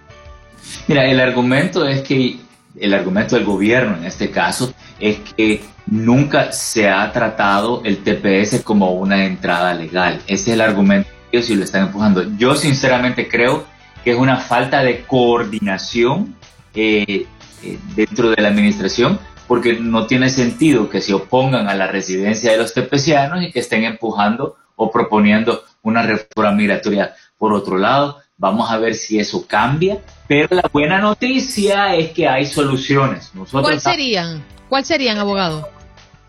Mira, el argumento es que el argumento del gobierno en este caso es que nunca se ha tratado el TPS como una entrada legal. Ese es el argumento que ellos lo están empujando. Yo sinceramente creo que es una falta de coordinación eh, eh, dentro de la administración porque no tiene sentido que se opongan a la residencia de los tepecianos y que estén empujando o proponiendo una reforma migratoria por otro lado. Vamos a ver si eso cambia, pero la buena noticia es que hay soluciones. Nosotros ¿Cuál serían? ¿Cuál serían, abogado?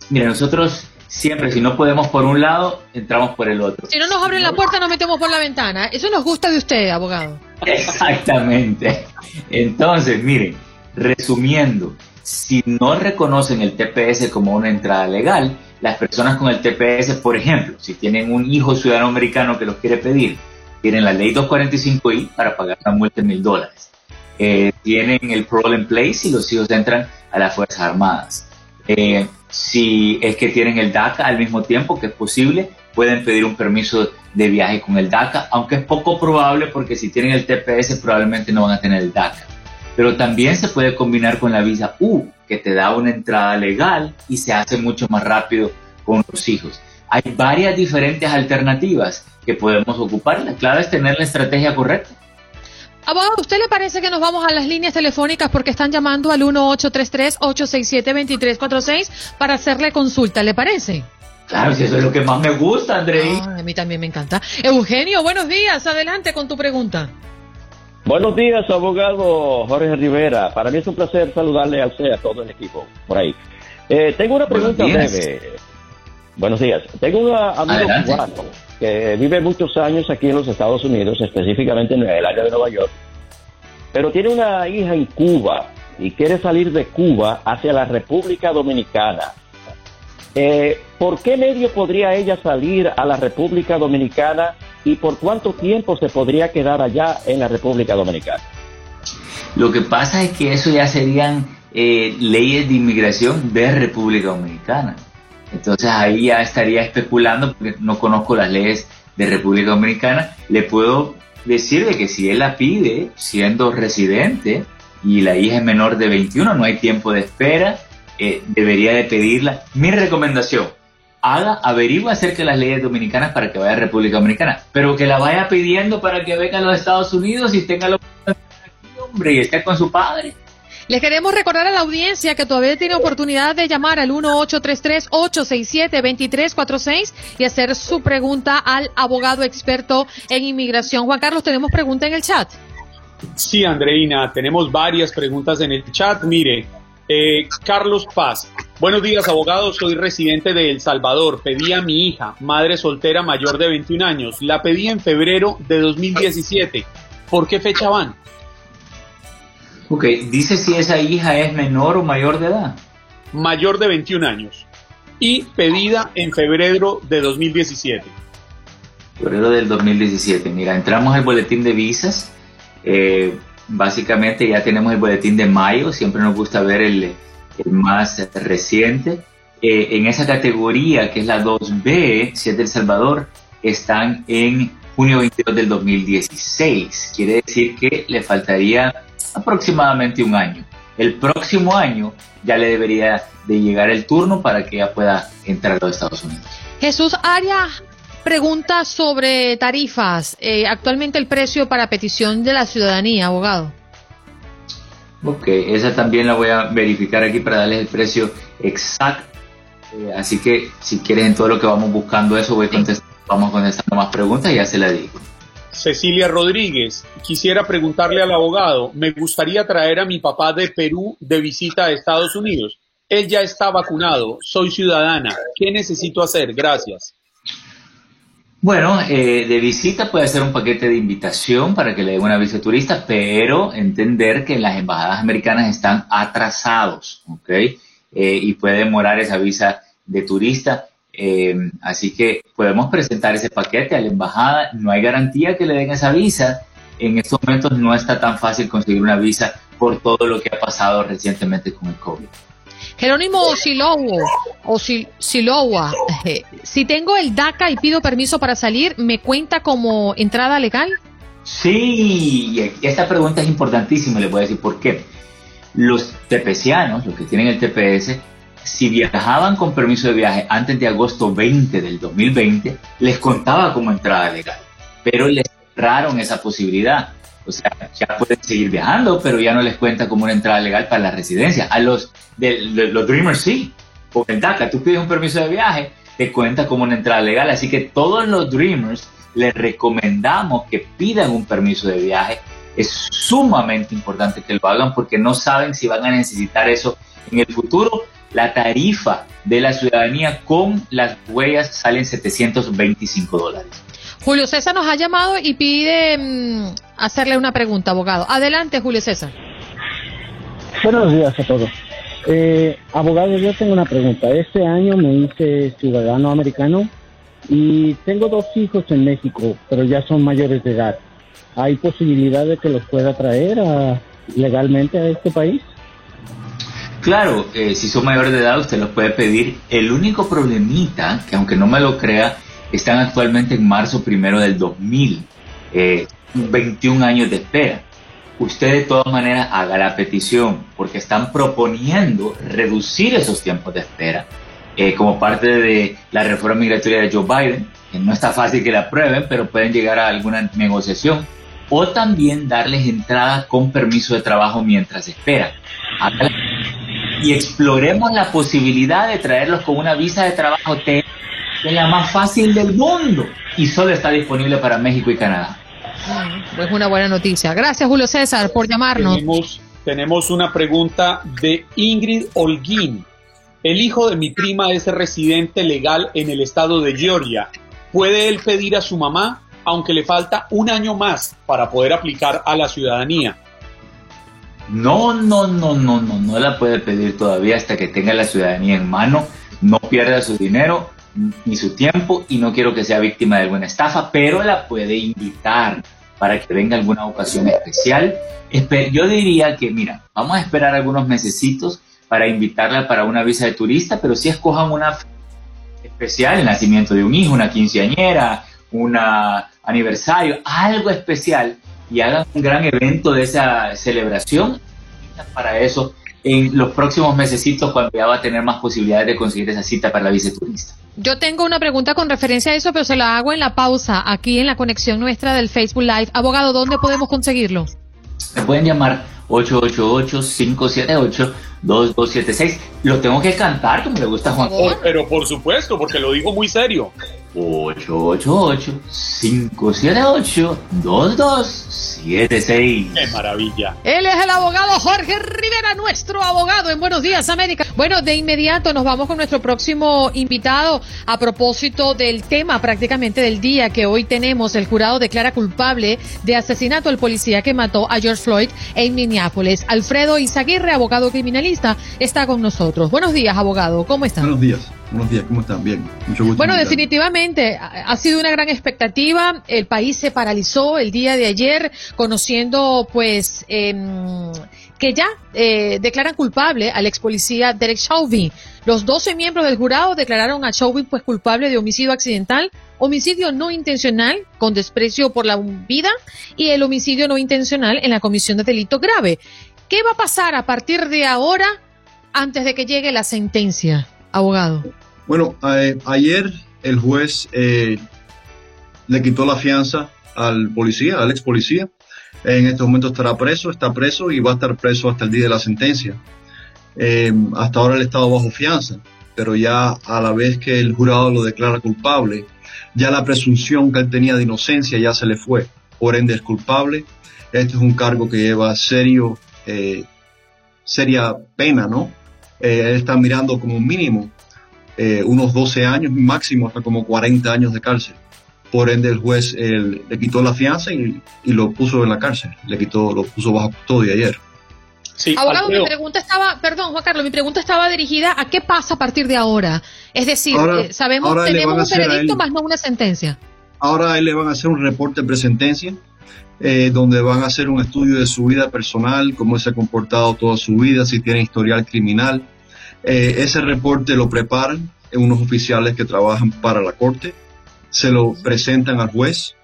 Mire, nosotros siempre, si no podemos por un lado, entramos por el otro. Si no nos abren la puerta, nos metemos por la ventana. Eso nos gusta de usted, abogado. Exactamente. Entonces, miren, resumiendo, si no reconocen el TPS como una entrada legal, las personas con el TPS, por ejemplo, si tienen un hijo ciudadano americano que los quiere pedir, tienen la ley 245I para pagar la multa de mil dólares. Eh, tienen el Problem Place y los hijos entran a las Fuerzas Armadas. Eh, si es que tienen el DACA al mismo tiempo, que es posible, pueden pedir un permiso de viaje con el DACA, aunque es poco probable porque si tienen el TPS probablemente no van a tener el DACA. Pero también se puede combinar con la visa U, que te da una entrada legal y se hace mucho más rápido con los hijos. Hay varias diferentes alternativas que podemos ocupar. La clave es tener la estrategia correcta. Abogado, ¿usted le parece que nos vamos a las líneas telefónicas porque están llamando al 1833-867-2346 para hacerle consulta? ¿Le parece? Claro, si eso es lo que más me gusta, Andrei. a mí también me encanta. Eugenio, buenos días. Adelante con tu pregunta. Buenos días, abogado Jorge Rivera. Para mí es un placer saludarle a usted, a todo el equipo por ahí. Eh, tengo una pregunta breve. Buenos días. Tengo un amigo cubano que vive muchos años aquí en los Estados Unidos, específicamente en el área de Nueva York, pero tiene una hija en Cuba y quiere salir de Cuba hacia la República Dominicana. Eh, ¿Por qué medio podría ella salir a la República Dominicana y por cuánto tiempo se podría quedar allá en la República Dominicana? Lo que pasa es que eso ya serían eh, leyes de inmigración de República Dominicana. Entonces ahí ya estaría especulando porque no conozco las leyes de República Dominicana. Le puedo decir de que si él la pide siendo residente y la hija es menor de 21, no hay tiempo de espera, eh, debería de pedirla. Mi recomendación, haga, averigua acerca de las leyes dominicanas para que vaya a República Dominicana, pero que la vaya pidiendo para que venga a los Estados Unidos y tenga la hombre, y esté con su padre. Les queremos recordar a la audiencia que todavía tiene oportunidad de llamar al 1-833-867-2346 y hacer su pregunta al abogado experto en inmigración. Juan Carlos, tenemos pregunta en el chat. Sí, Andreina, tenemos varias preguntas en el chat. Mire, eh, Carlos Paz. Buenos días, abogado. Soy residente de El Salvador. Pedí a mi hija, madre soltera mayor de 21 años. La pedí en febrero de 2017. ¿Por qué fecha van? Ok, dice si esa hija es menor o mayor de edad. Mayor de 21 años. Y pedida en febrero de 2017. Febrero del 2017. Mira, entramos al boletín de visas. Eh, básicamente ya tenemos el boletín de mayo. Siempre nos gusta ver el, más reciente. Eh, en esa categoría, que es la 2B, si es del Salvador, están en junio 22 del 2016. Quiere decir que le faltaría aproximadamente un año. El próximo año ya le debería de llegar el turno para que ella pueda entrar a los Estados Unidos. Jesús Arias pregunta sobre tarifas. Eh, actualmente el precio para petición de la ciudadanía, abogado. Ok, esa también la voy a verificar aquí para darles el precio exacto. Eh, así que si quieres en todo lo que vamos buscando eso, voy vamos contestando más preguntas y ya se la digo. Cecilia Rodríguez, quisiera preguntarle al abogado, me gustaría traer a mi papá de Perú de visita a Estados Unidos. Él ya está vacunado, soy ciudadana. ¿Qué necesito hacer? Gracias. Bueno, eh, de visita puede ser un paquete de invitación para que le den una visa turista, pero entender que las embajadas americanas están atrasados, ¿ok? Eh, y puede demorar esa visa de turista. Eh, así que podemos presentar ese paquete a la embajada. No hay garantía que le den esa visa. En estos momentos no está tan fácil conseguir una visa por todo lo que ha pasado recientemente con el COVID. Jerónimo Silowa, o Silowa, eh, si tengo el DACA y pido permiso para salir, ¿me cuenta como entrada legal? Sí, esta pregunta es importantísima, le voy a decir por qué. Los tepecianos, los que tienen el TPS, si viajaban con permiso de viaje antes de agosto 20 del 2020, les contaba como entrada legal, pero les cerraron esa posibilidad. O sea, ya pueden seguir viajando, pero ya no les cuenta como una entrada legal para la residencia. A los, de, los Dreamers sí, porque el DACA, tú pides un permiso de viaje, te cuenta como una entrada legal. Así que todos los Dreamers les recomendamos que pidan un permiso de viaje. Es sumamente importante que lo hagan porque no saben si van a necesitar eso en el futuro. La tarifa de la ciudadanía con las huellas sale en 725 dólares. Julio César nos ha llamado y pide mm, hacerle una pregunta, abogado. Adelante, Julio César. Buenos días a todos. Eh, abogado, yo tengo una pregunta. Este año me hice ciudadano americano y tengo dos hijos en México, pero ya son mayores de edad. ¿Hay posibilidad de que los pueda traer legalmente a este país? Claro, eh, si son mayores de edad usted los puede pedir. El único problemita, que aunque no me lo crea, están actualmente en marzo primero del 2000, 21 eh, años de espera. Usted de todas maneras haga la petición porque están proponiendo reducir esos tiempos de espera eh, como parte de la reforma migratoria de Joe Biden, que no está fácil que la aprueben, pero pueden llegar a alguna negociación, o también darles entrada con permiso de trabajo mientras esperan. Y exploremos la posibilidad de traerlos con una visa de trabajo es la más fácil del mundo y solo está disponible para México y Canadá. Pues una buena noticia. Gracias Julio César por llamarnos. Tenemos, tenemos una pregunta de Ingrid Holguín. El hijo de mi prima es residente legal en el estado de Georgia. ¿Puede él pedir a su mamá, aunque le falta un año más para poder aplicar a la ciudadanía? No, no, no, no, no, no la puede pedir todavía hasta que tenga la ciudadanía en mano, no pierda su dinero ni su tiempo y no quiero que sea víctima de alguna estafa, pero la puede invitar para que venga alguna ocasión especial. Yo diría que, mira, vamos a esperar algunos mesecitos para invitarla para una visa de turista, pero si escojan una especial, el nacimiento de un hijo, una quinceañera, un aniversario, algo especial, y hagan un gran evento de esa celebración. Para eso en los próximos mesecitos cuando ya va a tener más posibilidades de conseguir esa cita para la visa turista. Yo tengo una pregunta con referencia a eso, pero se la hago en la pausa, aquí en la conexión nuestra del Facebook Live. Abogado, ¿dónde podemos conseguirlo? Me pueden llamar 888-578-2276. Lo tengo que cantar, como le gusta a Juan. Oh, pero por supuesto, porque lo digo muy serio. 888-578-2276. ¡Qué maravilla! Él es el abogado Jorge Rivera, nuestro abogado en Buenos Días, América. Bueno, de inmediato nos vamos con nuestro próximo invitado a propósito del tema prácticamente del día que hoy tenemos. El jurado declara culpable de asesinato al policía que mató a George Floyd en Minneapolis. Alfredo Izaguirre, abogado criminalista, está con nosotros. Buenos días, abogado. ¿Cómo está? Buenos días. Buenos días, ¿cómo están? Bien, mucho gusto. Bueno, definitivamente ha sido una gran expectativa. El país se paralizó el día de ayer conociendo, pues, em, que ya eh, declaran culpable al ex policía Derek Chauvin. Los 12 miembros del jurado declararon a Chauvin, pues, culpable de homicidio accidental, homicidio no intencional con desprecio por la vida y el homicidio no intencional en la comisión de delito grave. ¿Qué va a pasar a partir de ahora antes de que llegue la sentencia? abogado? Bueno, ayer el juez eh, le quitó la fianza al policía, al ex policía. En este momento estará preso, está preso y va a estar preso hasta el día de la sentencia. Eh, hasta ahora él estado bajo fianza, pero ya a la vez que el jurado lo declara culpable, ya la presunción que él tenía de inocencia ya se le fue. Por ende es culpable. Este es un cargo que lleva serio, eh, seria pena, ¿no? eh, está mirando como mínimo eh, unos 12 años, máximo hasta como 40 años de cárcel. Por ende, el juez le quitó la fianza y, lo puso en la cárcel, le quitó, lo puso bajo custodia ayer. Sí, Abogado, mi pregunta estaba, perdón, Juan Carlos, mi pregunta estaba dirigida a qué pasa a partir de ahora. Es decir, eh, sabemos, que tenemos un veredicto más no una sentencia. Ahora a él le van a hacer un reporte de presentencia eh, donde van a hacer un estudio de su vida personal, cómo se ha comportado toda su vida, si tiene historial criminal. Eh, ese reporte lo preparan unos oficiales que trabajan para la corte, se lo presentan al juez.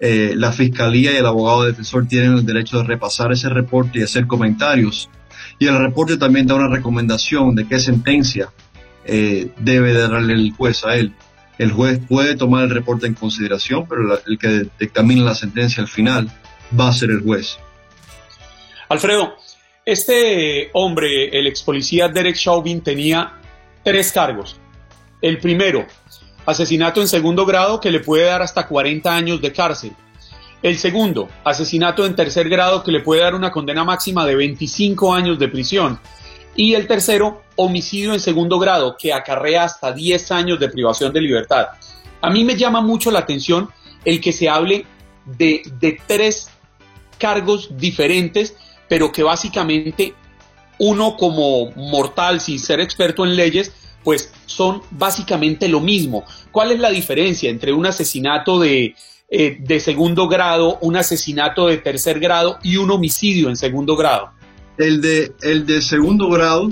Eh, la fiscalía y el abogado defensor tienen el derecho de repasar ese reporte y hacer comentarios. Y el reporte también da una recomendación de qué sentencia debe darle el juez a él. El juez puede tomar el reporte en consideración, pero el que dictamina la sentencia al final va a ser el juez. Alfredo, este hombre, el ex policía Derek Chauvin, tenía tres cargos. El primero, asesinato en segundo grado que le puede dar hasta 40 años de cárcel. El segundo, asesinato en tercer grado que le puede dar una condena máxima de 25 años de prisión. Y el tercero, homicidio en segundo grado que acarrea hasta 10 años de privación de libertad. A mí me llama mucho la atención el que se hable de, de tres cargos diferentes pero que básicamente uno como mortal, sin ser experto en leyes, pues son básicamente lo mismo. ¿Cuál es la diferencia entre un asesinato de, eh, de segundo grado, un asesinato de tercer grado y un homicidio en segundo grado? El de, el de segundo grado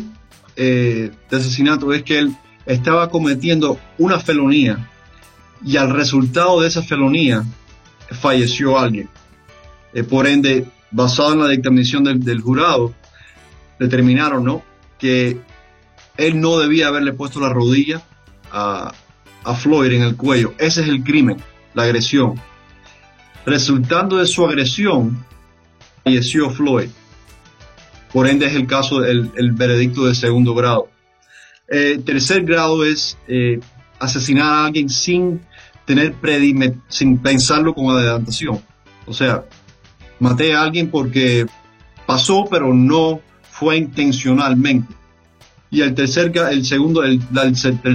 eh, de asesinato es que él estaba cometiendo una felonía y al resultado de esa felonía falleció alguien. Eh, por ende, basado en la dictaminación del, jurado, determinaron ¿no? que él no debía haberle puesto la rodilla a, a Floyd en el cuello. Ese es el crimen, la agresión. Resultando de su agresión, falleció Floyd. Por ende es el caso del el veredicto de segundo grado. Eh, tercer grado es eh, asesinar a alguien sin tener sin pensarlo con adelantación. O sea, maté a alguien porque pasó, pero no fue intencionalmente. Y el tercer, el segundo, el,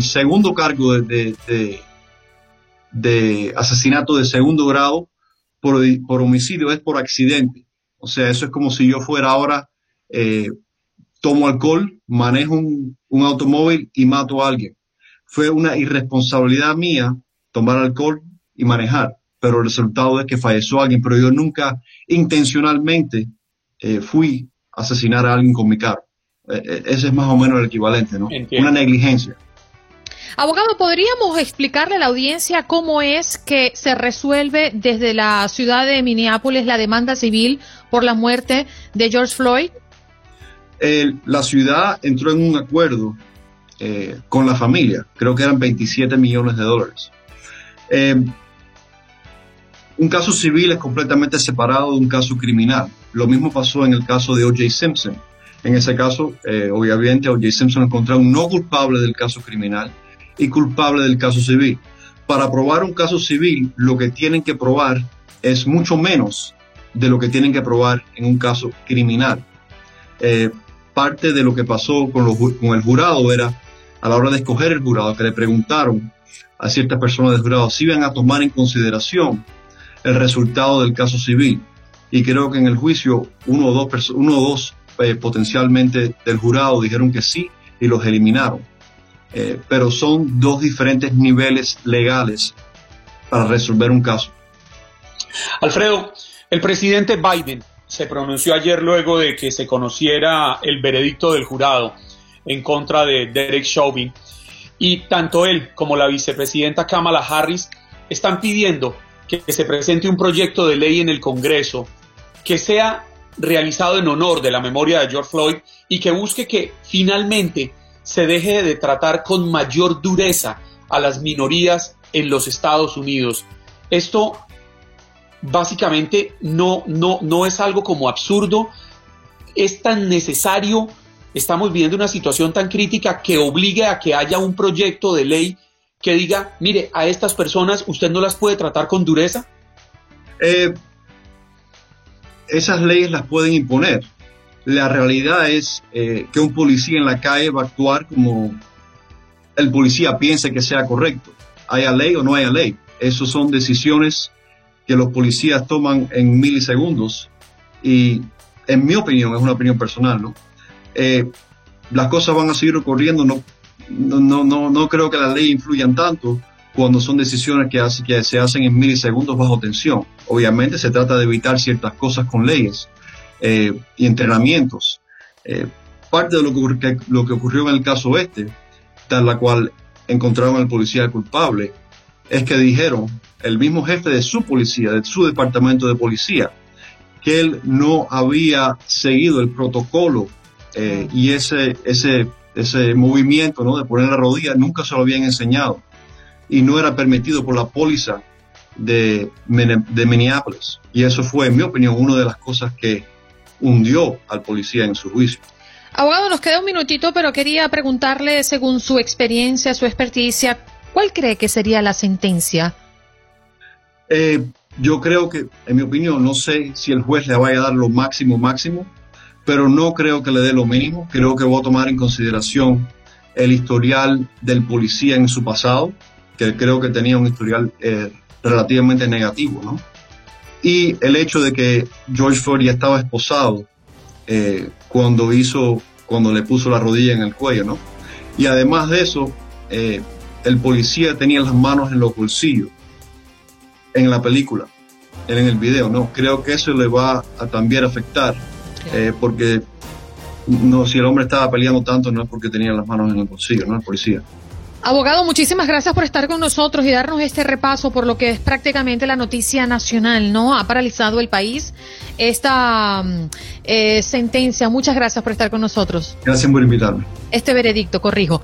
segundo cargo de, de, asesinato de segundo grado por, por, homicidio es por accidente. O sea, eso es como si yo fuera ahora, eh, tomo alcohol, manejo un, un automóvil y mato a alguien. Fue una irresponsabilidad mía tomar alcohol y manejar pero el resultado es que falleció alguien, pero yo nunca intencionalmente eh, fui a asesinar a alguien con mi carro. Eh, eh, ese es más o menos el equivalente, ¿no? Una negligencia. Abogado, ¿podríamos explicarle a la audiencia cómo es que se resuelve desde la ciudad de Minneapolis la demanda civil por la muerte de George Floyd? La ciudad entró en un acuerdo con la familia, creo que eran 27 millones de dólares. Un caso civil es completamente separado de un caso criminal. Lo mismo pasó en el caso de O.J. Simpson. En ese caso, eh, obviamente, O.J. Simpson encontraron no culpable del caso criminal y culpable del caso civil. Para probar un caso civil, lo que tienen que probar es mucho menos de lo que tienen que probar en un caso criminal. Eh, parte de lo que pasó con, el jurado era, a la hora de escoger el jurado, que le preguntaron a ciertas personas del jurado si iban a tomar en consideración el resultado del caso civil. Y creo que en el juicio uno o dos, uno o dos eh, potencialmente del jurado dijeron que sí y los eliminaron. Eh, pero son dos diferentes niveles legales para resolver un caso. Alfredo, el presidente Biden se pronunció ayer luego de que se conociera el veredicto del jurado en contra de Derek Chauvin y tanto él como la vicepresidenta Kamala Harris están pidiendo que se presente un proyecto de ley en el Congreso que sea realizado en honor de la memoria de George Floyd y que busque que finalmente se deje de tratar con mayor dureza a las minorías en los Estados Unidos. Esto básicamente no, no, no es algo como absurdo, es tan necesario, estamos viviendo una situación tan crítica que obligue a que haya un proyecto de ley que diga, mire, a estas personas usted no las puede tratar con dureza? Eh, esas leyes las pueden imponer. La realidad es eh, que un policía en la calle va a actuar como el policía piense que sea correcto. Haya ley o no haya ley. Esas son decisiones que los policías toman en milisegundos y en mi opinión, es una opinión personal, ¿no? Eh, las cosas van a seguir ocurriendo no, no, no, no creo que las leyes influyan tanto cuando son decisiones que, que se hacen en milisegundos bajo tensión. Obviamente se trata de evitar ciertas cosas con leyes eh, y entrenamientos. Eh, parte de lo que, lo que ocurrió en el caso este, tal la cual encontraron al policía culpable, es que dijeron, el mismo jefe de su policía, de su departamento de policía, que él no había seguido el protocolo eh, y ese, ese ese movimiento ¿no? de poner la rodilla, nunca se lo habían enseñado y no era permitido por la póliza de, de Minneapolis. Y eso fue, en mi opinión, una de las cosas que hundió al policía en su juicio. Abogado, nos queda un minutito, pero quería preguntarle, según su experiencia, su experticia, ¿cuál cree que sería la sentencia? Eh, yo creo que, en mi opinión, no sé si el juez le vaya a dar lo máximo, máximo, pero no creo que le dé lo mínimo. Creo que voy a tomar en consideración el historial del policía en su pasado, que creo que tenía un historial eh, relativamente negativo, ¿no? Y el hecho de que George Floyd ya estaba esposado eh, cuando hizo, cuando le puso la rodilla en el cuello, ¿no? Y además de eso, eh, el policía tenía las manos en los bolsillos en la película, en el video, ¿no? Creo que eso le va a también afectar, eh, porque no, si el hombre estaba peleando tanto no es porque tenía las manos en el bolsillo, ¿no? El policía. Abogado, muchísimas gracias por estar con nosotros y darnos este repaso por lo que es prácticamente la noticia nacional, ¿no? Ha paralizado el país esta mm, eh, sentencia. Muchas gracias por estar con nosotros. Gracias por invitarme. Este veredicto, corrijo.